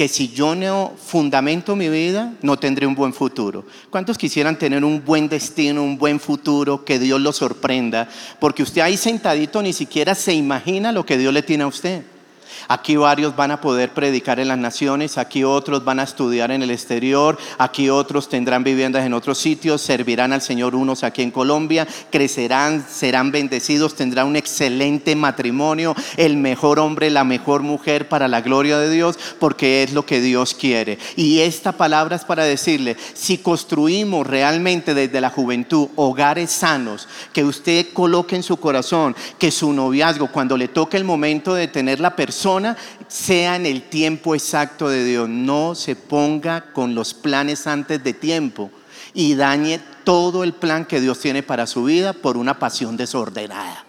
que si yo no fundamento mi vida, no tendré un buen futuro. ¿Cuántos quisieran tener un buen destino, un buen futuro, que Dios lo sorprenda? Porque usted ahí sentadito ni siquiera se imagina lo que Dios le tiene a usted. Aquí varios van a poder predicar en las naciones, aquí otros van a estudiar en el exterior, aquí otros tendrán viviendas en otros sitios, servirán al Señor unos aquí en Colombia, crecerán, serán bendecidos, tendrán un excelente matrimonio, el mejor hombre, la mejor mujer para la gloria de Dios, porque es lo que Dios quiere. Y esta palabra es para decirle, si construimos realmente desde la juventud hogares sanos, que usted coloque en su corazón que su noviazgo, cuando le toque el momento de tener la persona, sea en el tiempo exacto de Dios. No se ponga con los planes antes de tiempo y dañe todo el plan que Dios tiene para su vida por una pasión desordenada.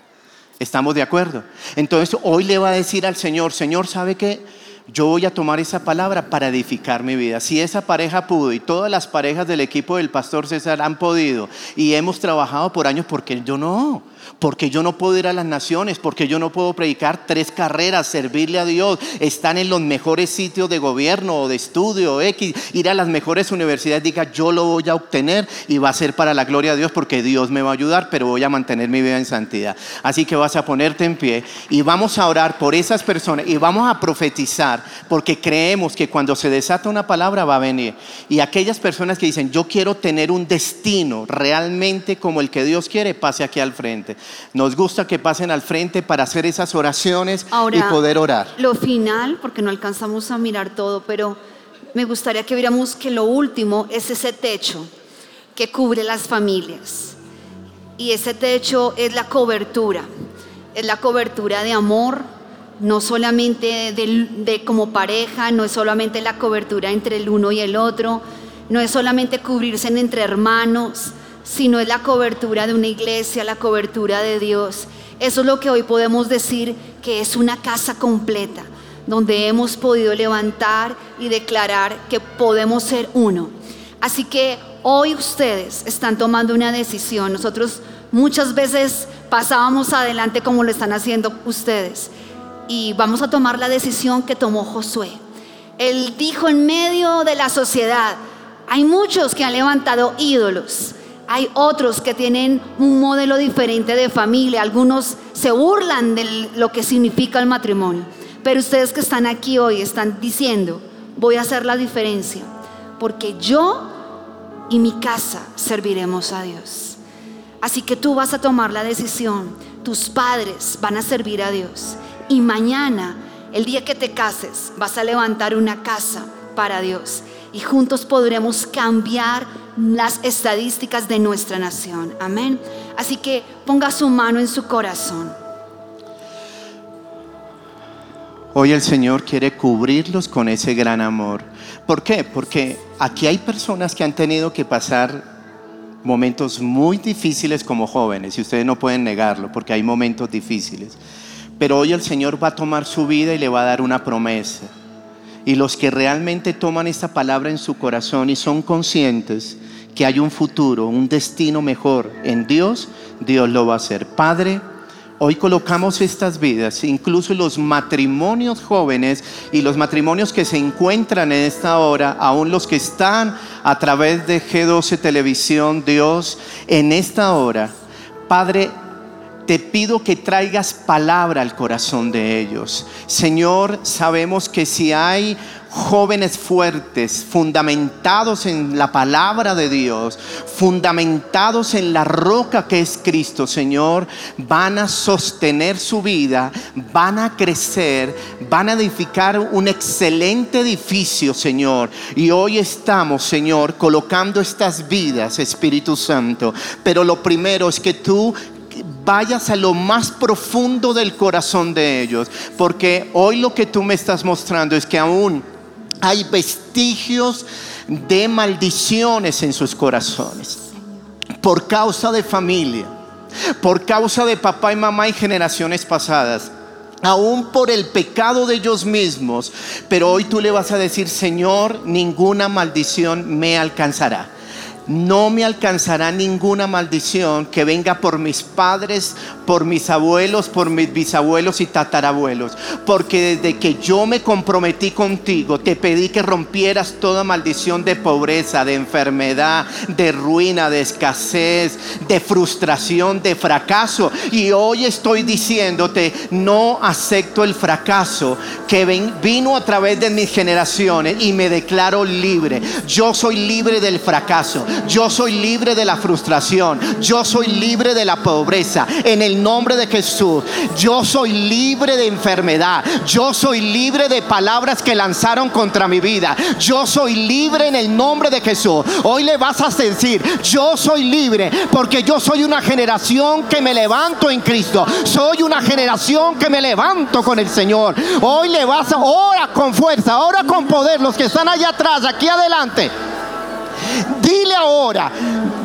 ¿Estamos de acuerdo? Entonces hoy le va a decir al Señor, Señor, ¿sabe qué? Yo voy a tomar esa palabra para edificar mi vida. Si esa pareja pudo y todas las parejas del equipo del pastor César han podido y hemos trabajado por años, porque yo no? Porque yo no puedo ir a las naciones, porque yo no puedo predicar tres carreras, servirle a Dios, están en los mejores sitios de gobierno o de estudio, X, ir a las mejores universidades, diga, yo lo voy a obtener y va a ser para la gloria de Dios porque Dios me va a ayudar, pero voy a mantener mi vida en santidad. Así que vas a ponerte en pie y vamos a orar por esas personas y vamos a profetizar porque creemos que cuando se desata una palabra va a venir. Y aquellas personas que dicen, yo quiero tener un destino realmente como el que Dios quiere, pase aquí al frente. Nos gusta que pasen al frente para hacer esas oraciones y poder orar. Lo final, porque no alcanzamos a mirar todo, pero me gustaría que viéramos que lo último es ese techo que cubre las familias. Y ese techo es la cobertura. es la cobertura de amor, no solamente de, como pareja, no es solamente la cobertura entre el uno y el otro, no es solamente cubrirse entre hermanos, sino es la cobertura de una iglesia, la cobertura de Dios. Eso es lo que hoy podemos decir que es una casa completa, donde hemos podido levantar y declarar que podemos ser uno. Así que hoy ustedes están tomando una decisión. Nosotros muchas veces pasábamos adelante como lo están haciendo ustedes. Y vamos a tomar la decisión que tomó Josué. Él dijo en medio de la sociedad, hay muchos que han levantado ídolos. Hay otros que tienen un modelo diferente de familia. Algunos se burlan de lo que significa el matrimonio. Pero ustedes que están aquí hoy están diciendo, voy a hacer la diferencia. Porque yo y mi casa serviremos a Dios. Así que tú vas a tomar la decisión, tus padres van a servir a Dios y mañana, el día que te cases, vas a levantar una casa para Dios y juntos podremos cambiar las estadísticas de nuestra nación. Amén. Así que ponga su mano en su corazón. Hoy el Señor quiere cubrirlos con ese gran amor. ¿Por qué? Porque aquí hay personas que han tenido que pasar momentos muy difíciles como jóvenes, y ustedes no pueden negarlo, porque hay momentos difíciles. Pero hoy el Señor va a tomar su vida y le va a dar una promesa. Y los que realmente toman esta palabra en su corazón y son conscientes que hay un futuro, un destino mejor en Dios, Dios lo va a hacer. Padre, Hoy colocamos estas vidas, incluso los matrimonios jóvenes y los matrimonios que se encuentran en esta hora, aún los que están a través de G12 Televisión, Dios, en esta hora. Padre, te pido que traigas palabra al corazón de ellos. Señor, sabemos que si hay jóvenes fuertes, fundamentados en la palabra de Dios, fundamentados en la roca que es Cristo, Señor, van a sostener su vida, van a crecer, van a edificar un excelente edificio, Señor. Y hoy estamos, Señor, colocando estas vidas, Espíritu Santo. Pero lo primero es que tú vayas a lo más profundo del corazón de ellos, porque hoy lo que tú me estás mostrando es que aún hay vestigios de maldiciones en sus corazones. Por causa de familia, por causa de papá y mamá y generaciones pasadas aún por el pecado de ellos mismos, pero hoy tú le vas a decir, Señor, ninguna maldición me alcanzará no me alcanzará ninguna maldición que venga por mis padres, por mis abuelos, por mis bisabuelos y tatarabuelos. Porque desde que yo me comprometí contigo, te pedí que rompieras toda maldición de pobreza, de enfermedad, de ruina, de escasez, de frustración, de fracaso. Y hoy estoy diciéndote, no acepto el fracaso que vino a través de mis generaciones y me declaro libre. Yo soy libre del fracaso. Yo soy libre de la frustración. Yo soy libre de la pobreza. En el nombre de Jesús. Yo soy libre de enfermedad. Yo soy libre de palabras que lanzaron contra mi vida. Yo soy libre en el nombre de Jesús. Hoy le vas a decir, yo soy libre porque yo soy una generación que me levanto en Cristo. Soy una generación que me levanto con el Señor. Hoy le vas a, ora con fuerza, ora con poder. Los que están allá atrás, aquí adelante. Dile ahora,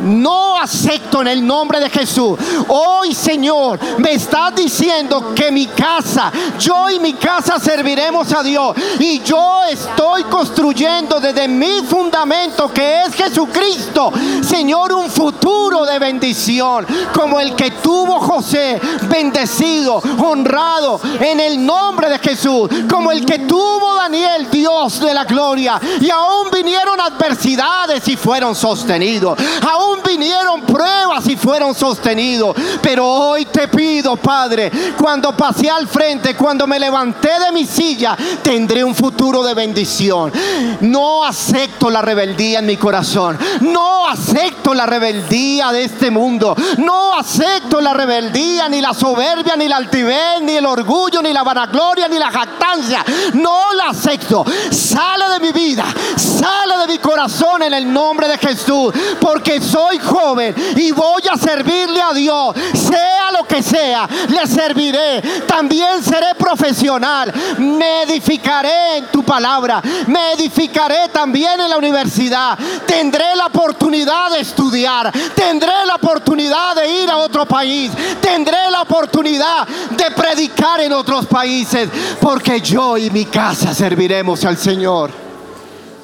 no acepto en el nombre de Jesús. Hoy, Señor, me estás diciendo que mi casa, yo y mi casa serviremos a Dios. Y yo estoy construyendo desde mi fundamento, que es Jesucristo, Señor, un futuro de bendición, como el que tuvo José, bendecido, honrado en el nombre de Jesús, como el que tuvo Daniel, Dios de la gloria. Y aún vinieron adversidades y fueron sostenidos. Aún vinieron pruebas y fueron sostenidos. Pero hoy te pido, Padre, cuando pasé al frente, cuando me levanté de mi silla, tendré un futuro de bendición. No acepto la rebeldía en mi corazón. No acepto la rebeldía de este mundo. No acepto la rebeldía, ni la soberbia, ni la altivez, ni el orgullo, ni la vanagloria, ni la jactancia. No la acepto. Sale de mi vida, sale de mi corazón en el nombre de Jesús. Porque soy joven y voy a servirle a Dios. Sea lo que sea, le serviré. También seré profesional. Me edificaré en tu palabra. Me edificaré también en la universidad. Tendré la oportunidad de estudiar. Tendré la oportunidad de ir a otro país. Tendré la oportunidad de predicar en otros países. Porque yo y mi casa serviremos al Señor.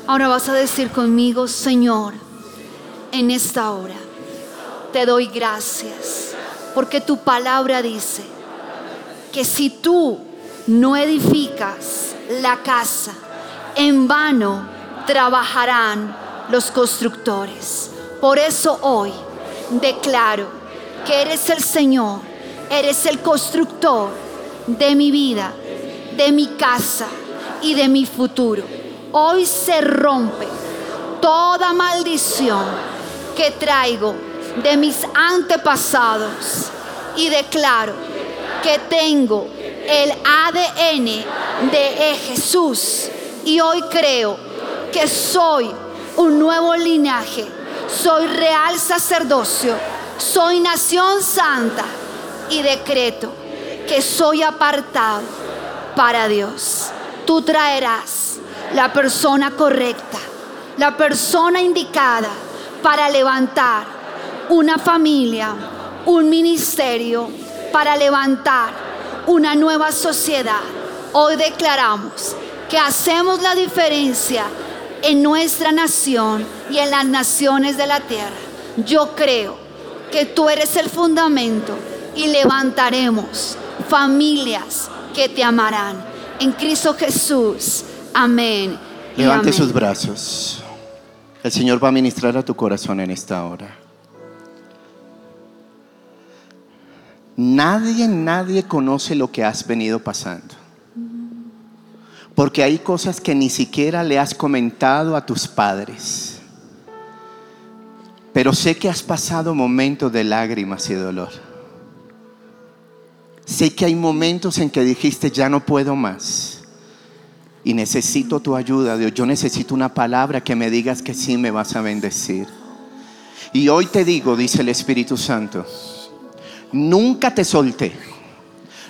Ahora vas a decir conmigo, Señor, en esta hora te doy gracias. Porque tu palabra dice que si tú no edificas la casa, en vano trabajarán los constructores. Por eso hoy declaro que eres el Señor, eres el constructor de mi vida, de mi casa y de mi futuro. Hoy se rompe toda maldición que traigo de mis antepasados y declaro que tengo el ADN de Jesús. Y hoy creo que soy un nuevo linaje, soy real sacerdocio, soy nación santa. Y decreto que soy apartado para Dios. Tú traerás la persona correcta, la persona indicada para levantar una familia, un ministerio, para levantar una nueva sociedad. Hoy declaramos que hacemos la diferencia en nuestra nación y en las naciones de la tierra. Yo creo que tú eres el fundamento y levantaremos familias que te amarán. En Cristo Jesús. Amén. Levante sus brazos. El Señor va a ministrar a tu corazón en esta hora. Nadie, nadie conoce lo que has venido pasando. Porque hay cosas que ni siquiera le has comentado a tus padres. Pero sé que has pasado momentos de lágrimas y dolor. Sé que hay momentos en que dijiste, ya no puedo más. Y necesito tu ayuda, Dios. Yo necesito una palabra que me digas que sí me vas a bendecir. Y hoy te digo, dice el Espíritu Santo, nunca te solté,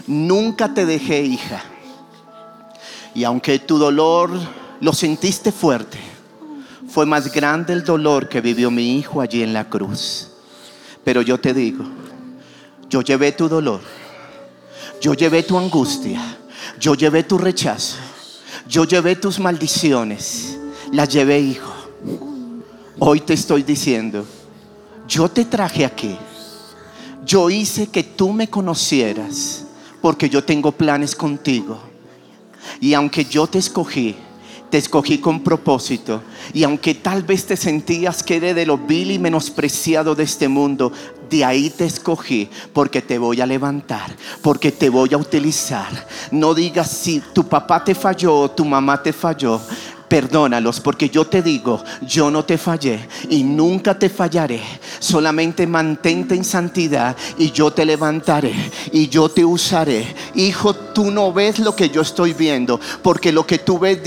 nunca te dejé hija. Y aunque tu dolor lo sentiste fuerte, fue más grande el dolor que vivió mi hijo allí en la cruz. Pero yo te digo, yo llevé tu dolor, yo llevé tu angustia, yo llevé tu rechazo, yo llevé tus maldiciones, las llevé hijo. Hoy te estoy diciendo, yo te traje aquí, yo hice que tú me conocieras, porque yo tengo planes contigo y aunque yo te escogí, te escogí con propósito. Y aunque tal vez te sentías que de lo vil y menospreciado de este mundo, de ahí te escogí porque te voy a levantar, porque te voy a utilizar. No digas si tu papá te falló o tu mamá te falló perdónalos, porque yo te digo, yo no te fallé y nunca te fallaré. Solamente mantente en santidad y yo te levantaré y yo te usaré. Hijo, tú no ves lo que yo estoy viendo, porque lo que tú ves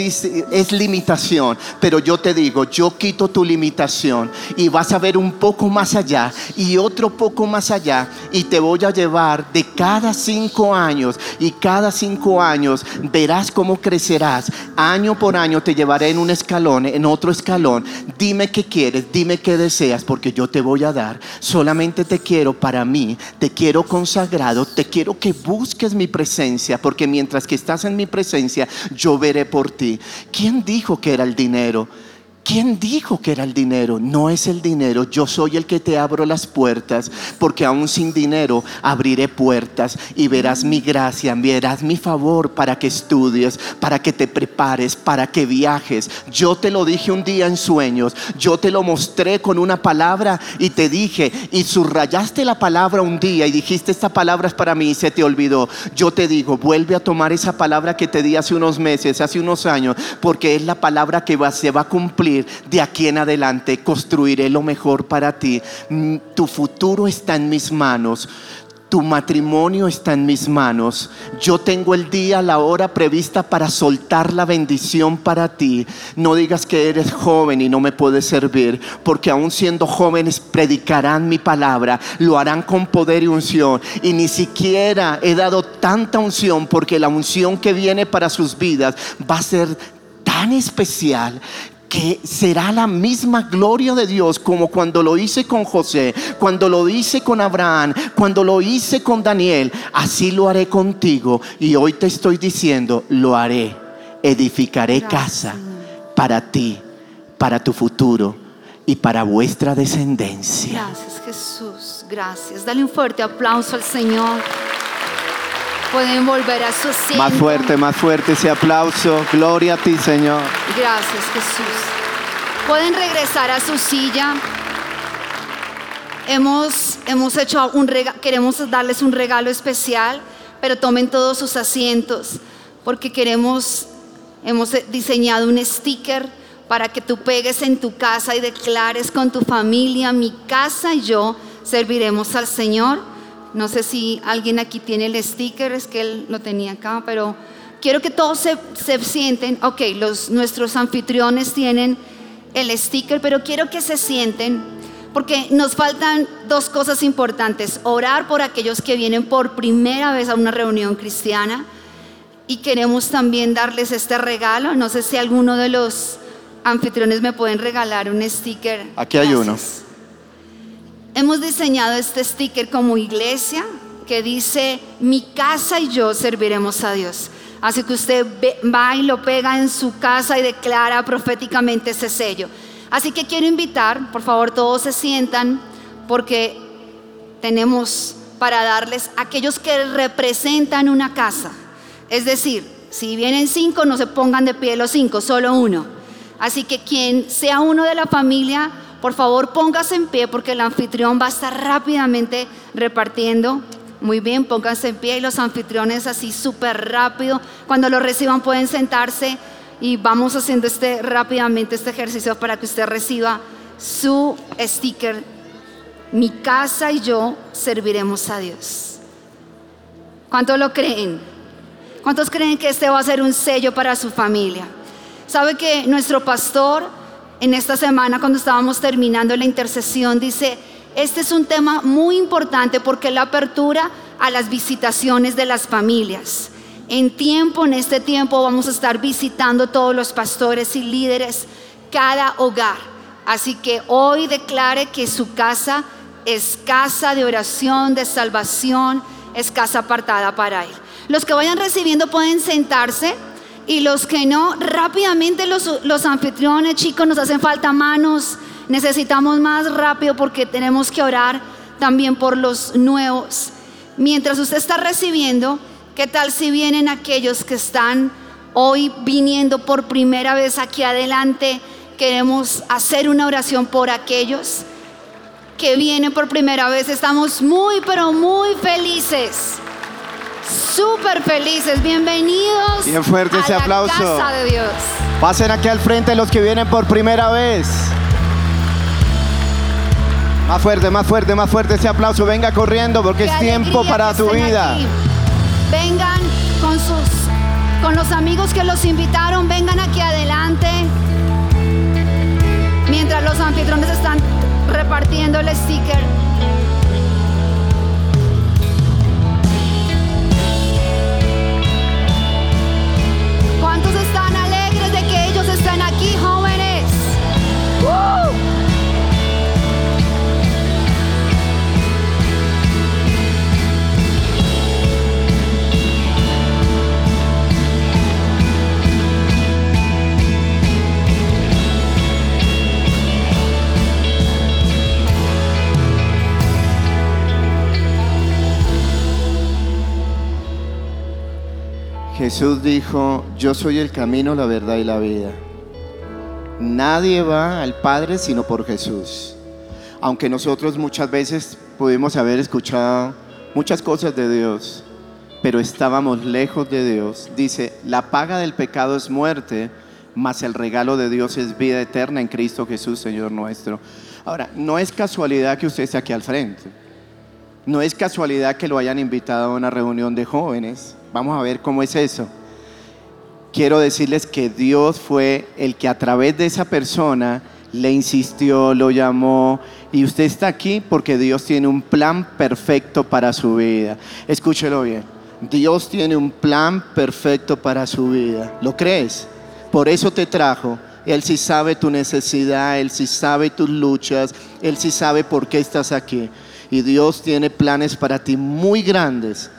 es limitación, pero yo te digo, yo quito tu limitación y vas a ver un poco más allá y otro poco más allá y te voy a llevar de cada cinco años y cada cinco años verás cómo crecerás. Año por año te llevarás en un escalón, en otro escalón. Dime qué quieres, dime qué deseas, porque yo te voy a dar. Solamente te quiero para mí, te quiero consagrado, te quiero que busques mi presencia, porque mientras que estás en mi presencia, yo veré por ti. ¿Quién dijo que era el dinero? ¿Quién dijo que era el dinero? No es el dinero, yo soy el que te abro las puertas, porque aún sin dinero abriré puertas y verás mi gracia, verás mi favor para que estudies, para que te prepares, para que viajes. Yo te lo dije un día en sueños, yo te lo mostré con una palabra y te dije, y subrayaste la palabra un día y dijiste, esta palabra es para mí y se te olvidó. Yo te digo, vuelve a tomar esa palabra que te di hace unos meses, hace unos años, porque es la palabra que se va a cumplir de aquí en adelante construiré lo mejor para ti. Mm, tu futuro está en mis manos. tu matrimonio está en mis manos. Yo tengo el día, la hora prevista para soltar la bendición para ti. No digas que eres joven y no me puedes servir, porque aún siendo jóvenes predicarán mi palabra, lo harán con poder y unción. Y ni siquiera he dado tanta unción, porque la unción que viene para sus vidas va a ser tan especial que será la misma gloria de Dios como cuando lo hice con José, cuando lo hice con Abraham, cuando lo hice con Daniel, así lo haré contigo. Y hoy te estoy diciendo, lo haré. Edificaré casa para ti, para tu futuro y para vuestra descendencia. Gracias Jesús, gracias. Dale un fuerte aplauso al Señor. Pueden volver a su asiento. Más fuerte, más fuerte ese aplauso. Gloria a ti, Señor. Gracias, Jesús. Pueden regresar a su silla. Hemos, hemos hecho un regalo, queremos darles un regalo especial, pero tomen todos sus asientos, porque queremos, hemos diseñado un sticker para que tú pegues en tu casa y declares con tu familia, mi casa y yo serviremos al Señor. No sé si alguien aquí tiene el sticker, es que él lo tenía acá, pero quiero que todos se, sienten, ok, los, nuestros anfitriones tienen el sticker, pero quiero que se sienten, porque nos faltan dos cosas importantes. Orar por aquellos que vienen por primera vez a una reunión cristiana y queremos también darles este regalo. No sé si alguno de los anfitriones me pueden regalar un sticker. Aquí hay uno. Hemos diseñado este sticker como iglesia que dice, mi casa y yo serviremos a Dios. Así que usted va y lo pega en su casa y declara proféticamente ese sello. Así que quiero invitar, por favor, todos se sientan, porque tenemos para darles aquellos que representan una casa. Es decir, si vienen cinco, no se pongan de pie los cinco, solo uno. Así que quien sea uno de la familia, por favor, póngase en pie porque el anfitrión va a estar rápidamente repartiendo. Muy bien, pónganse en pie y los anfitriones así súper rápido. Cuando lo reciban pueden sentarse y vamos haciendo este rápidamente este ejercicio para que usted reciba su sticker. Mi casa y yo serviremos a Dios. ¿Cuántos lo creen? ¿Cuántos creen que este va a ser un sello para su familia? ¿Sabe que nuestro pastor en esta semana cuando estábamos terminando la intercesión, dice, este es un tema muy importante porque la apertura a las visitaciones de las familias. En tiempo, en este tiempo, vamos a estar visitando todos los pastores y líderes, cada hogar. Así que hoy declare que su casa es casa de oración, de salvación, es casa apartada para Él. Los que vayan recibiendo pueden sentarse. Y los que no, rápidamente los, los anfitriones, chicos, nos hacen falta manos. Necesitamos más rápido porque tenemos que orar también por los nuevos. Mientras usted está recibiendo, ¿qué tal si vienen aquellos que están hoy viniendo por primera vez aquí adelante? Queremos hacer una oración por aquellos que vienen por primera vez. Estamos muy, pero muy felices súper felices. Bienvenidos. Bien fuerte ese aplauso. Casa de Dios. Pasen aquí al frente los que vienen por primera vez. Más fuerte, más fuerte, más fuerte ese aplauso. Venga corriendo porque es tiempo para tu vida. Vengan con sus con los amigos que los invitaron, vengan aquí adelante. Mientras los anfitriones están repartiendo el sticker. Jesús dijo, yo soy el camino, la verdad y la vida. Nadie va al Padre sino por Jesús. Aunque nosotros muchas veces pudimos haber escuchado muchas cosas de Dios, pero estábamos lejos de Dios. Dice, la paga del pecado es muerte, mas el regalo de Dios es vida eterna en Cristo Jesús, Señor nuestro. Ahora, no es casualidad que usted esté aquí al frente. No es casualidad que lo hayan invitado a una reunión de jóvenes. Vamos a ver cómo es eso. Quiero decirles que Dios fue el que a través de esa persona le insistió, lo llamó y usted está aquí porque Dios tiene un plan perfecto para su vida. Escúchelo bien. Dios tiene un plan perfecto para su vida. ¿Lo crees? Por eso te trajo. Él sí sabe tu necesidad, Él sí sabe tus luchas, Él sí sabe por qué estás aquí. Y Dios tiene planes para ti muy grandes,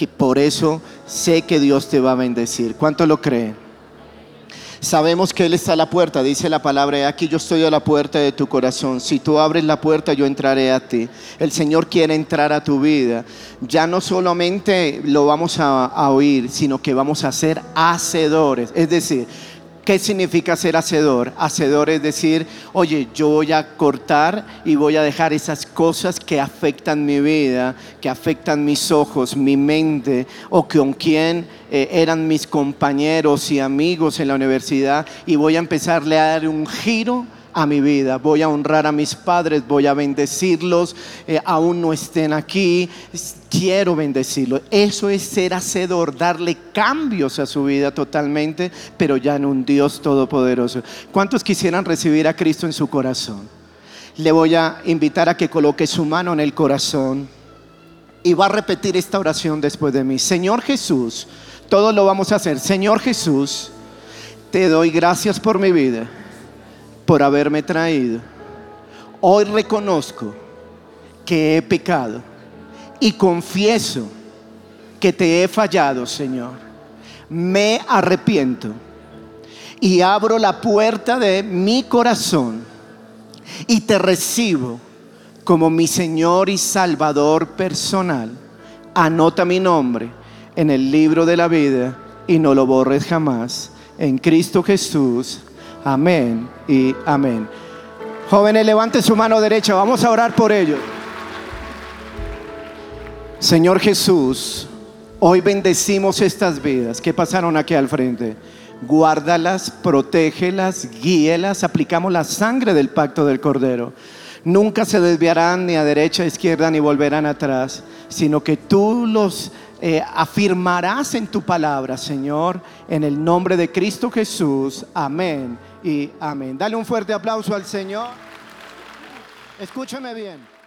que por eso sé que Dios te va a bendecir. ¿Cuánto lo creen? Sabemos que Él está a la puerta, dice la palabra, aquí yo estoy a la puerta de tu corazón. Si tú abres la puerta, yo entraré a ti. El Señor quiere entrar a tu vida. Ya no solamente lo vamos a, a oír, sino que vamos a ser hacedores. Es decir, ¿Qué significa ser hacedor? Hacedor es decir, oye, yo voy a cortar y voy a dejar esas cosas que afectan mi vida, que afectan mis ojos, mi mente, o con quien eh, eran mis compañeros y amigos en la universidad, y voy a empezarle a dar un giro a mi vida, voy a honrar a mis padres, voy a bendecirlos, eh, aún no estén aquí, quiero bendecirlos. Eso es ser hacedor, darle cambios a su vida totalmente, pero ya en un Dios todopoderoso. ¿Cuántos quisieran recibir a Cristo en su corazón? Le voy a invitar a que coloque su mano en el corazón y va a repetir esta oración después de mí. Señor Jesús, todos lo vamos a hacer. Señor Jesús, te doy gracias por mi vida por haberme traído. Hoy reconozco que he pecado y confieso que te he fallado, Señor. Me arrepiento y abro la puerta de mi corazón y te recibo como mi Señor y Salvador personal. Anota mi nombre en el libro de la vida y no lo borres jamás. En Cristo Jesús. Amén y amén. Jóvenes, levanten su mano derecha, vamos a orar por ellos. Señor Jesús, hoy bendecimos estas vidas que pasaron aquí al frente. Guárdalas, protégelas, guíelas, aplicamos la sangre del pacto del Cordero. Nunca se desviarán ni a derecha, a izquierda, ni volverán atrás, sino que tú los eh, afirmarás en tu palabra, Señor, en el nombre de Cristo Jesús. Amén y amén. Dale un fuerte aplauso al Señor. Escúchame bien.